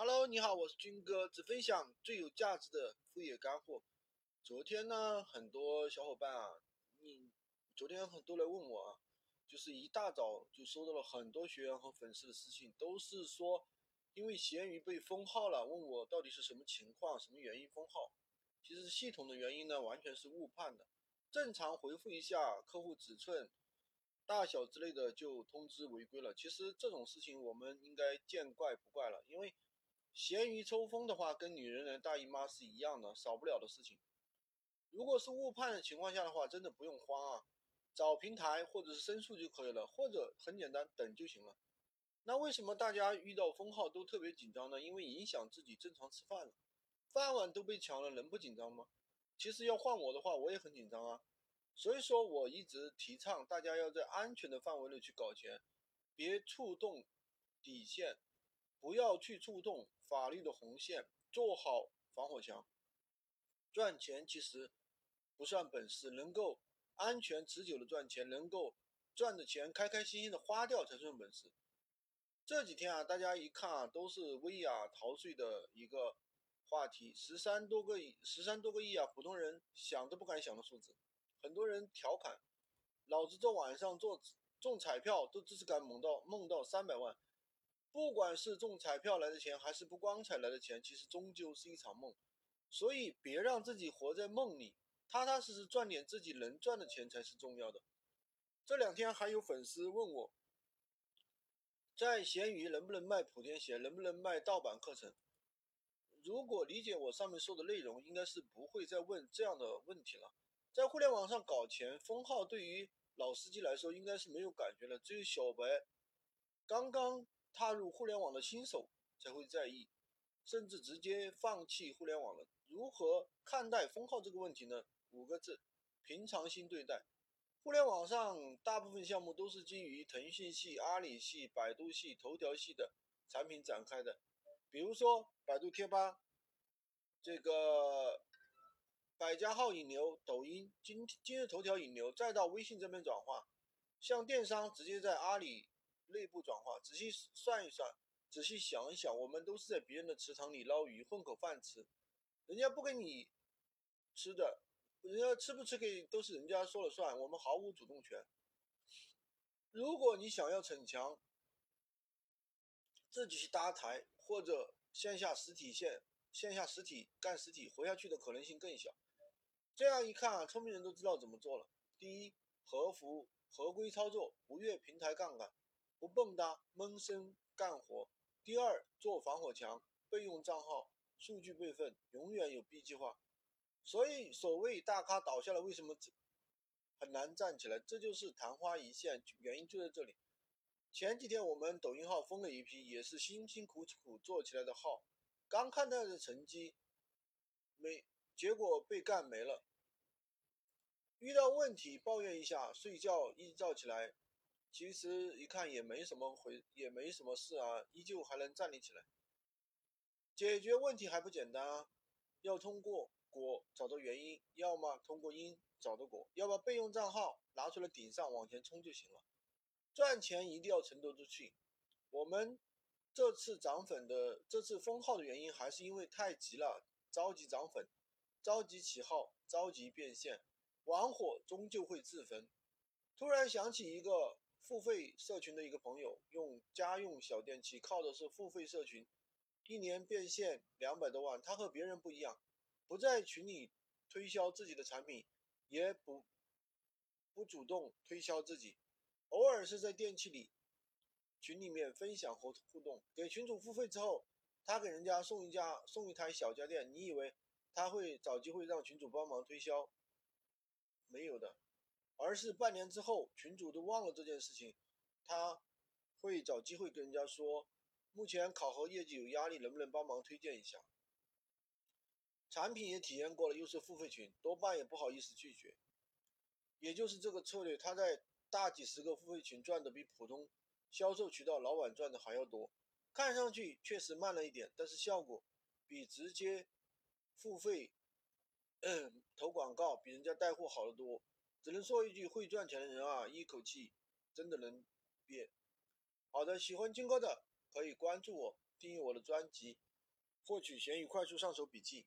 Hello，你好，我是军哥，只分享最有价值的副业干货。昨天呢，很多小伙伴啊，你昨天很多来问我啊，就是一大早就收到了很多学员和粉丝的私信，都是说因为闲鱼被封号了，问我到底是什么情况，什么原因封号。其实系统的原因呢，完全是误判的。正常回复一下客户尺寸大小之类的，就通知违规了。其实这种事情我们应该见怪不怪了，因为闲鱼抽风的话，跟女人来大姨妈是一样的，少不了的事情。如果是误判的情况下的话，真的不用慌啊，找平台或者是申诉就可以了，或者很简单等就行了。那为什么大家遇到封号都特别紧张呢？因为影响自己正常吃饭了，饭碗都被抢了，能不紧张吗？其实要换我的话，我也很紧张啊。所以说，我一直提倡大家要在安全的范围内去搞钱，别触动底线，不要去触动法律的红线，做好防火墙。赚钱其实不算本事，能够安全持久的赚钱，能够赚的钱开开心心的花掉才算本事。这几天啊，大家一看啊，都是薇娅逃税的一个话题，十三多个亿，十三多个亿啊，普通人想都不敢想的数字。很多人调侃，老子这晚上做中彩票都只是敢梦到梦到三百万，不管是中彩票来的钱，还是不光彩来的钱，其实终究是一场梦，所以别让自己活在梦里，踏踏实实赚点自己能赚的钱才是重要的。这两天还有粉丝问我，在闲鱼能不能卖莆田鞋，能不能卖盗版课程？如果理解我上面说的内容，应该是不会再问这样的问题了。在互联网上搞钱封号，对于老司机来说应该是没有感觉的，只有小白、刚刚踏入互联网的新手才会在意，甚至直接放弃互联网了。如何看待封号这个问题呢？五个字：平常心对待。互联网上大部分项目都是基于腾讯系、阿里系、百度系、头条系的产品展开的，比如说百度贴吧，这个。百家号引流，抖音、今今日头条引流，再到微信这边转化，像电商直接在阿里内部转化。仔细算一算，仔细想一想，我们都是在别人的池塘里捞鱼，混口饭吃。人家不给你吃的，人家吃不吃给都是人家说了算，我们毫无主动权。如果你想要逞强，自己去搭台或者线下实体线线下实体干实体，活下去的可能性更小。这样一看啊，聪明人都知道怎么做了。第一，合符合规操作，不越平台杠杆，不蹦跶闷声干活。第二，做防火墙，备用账号，数据备份，永远有 B 计划。所以，所谓大咖倒下了，为什么很难站起来？这就是昙花一现，原因就在这里。前几天我们抖音号封了一批，也是辛辛苦苦做起来的号，刚看到的成绩，没结果被干没了。遇到问题抱怨一下，睡觉一觉起来，其实一看也没什么回，也没什么事啊，依旧还能站立起来。解决问题还不简单啊？要通过果找到原因，要么通过因找到果，要么备用账号拿出来顶上往前冲就行了。赚钱一定要沉得住气。我们这次涨粉的，这次封号的原因还是因为太急了，着急涨粉，着急起号，着急变现。玩火终究会自焚。突然想起一个付费社群的一个朋友，用家用小电器，靠的是付费社群，一年变现两百多万。他和别人不一样，不在群里推销自己的产品，也不不主动推销自己，偶尔是在电器里群里面分享和互动。给群主付费之后，他给人家送一家送一台小家电，你以为他会找机会让群主帮忙推销？没有的，而是半年之后，群主都忘了这件事情，他会找机会跟人家说，目前考核业绩有压力，能不能帮忙推荐一下？产品也体验过了，又是付费群，多半也不好意思拒绝。也就是这个策略，他在大几十个付费群赚的比普通销售渠道老板赚的还要多，看上去确实慢了一点，但是效果比直接付费。投广告比人家带货好得多，只能说一句，会赚钱的人啊，一口气真的能变。好的，喜欢金哥的可以关注我，订阅我的专辑，获取闲鱼快速上手笔记。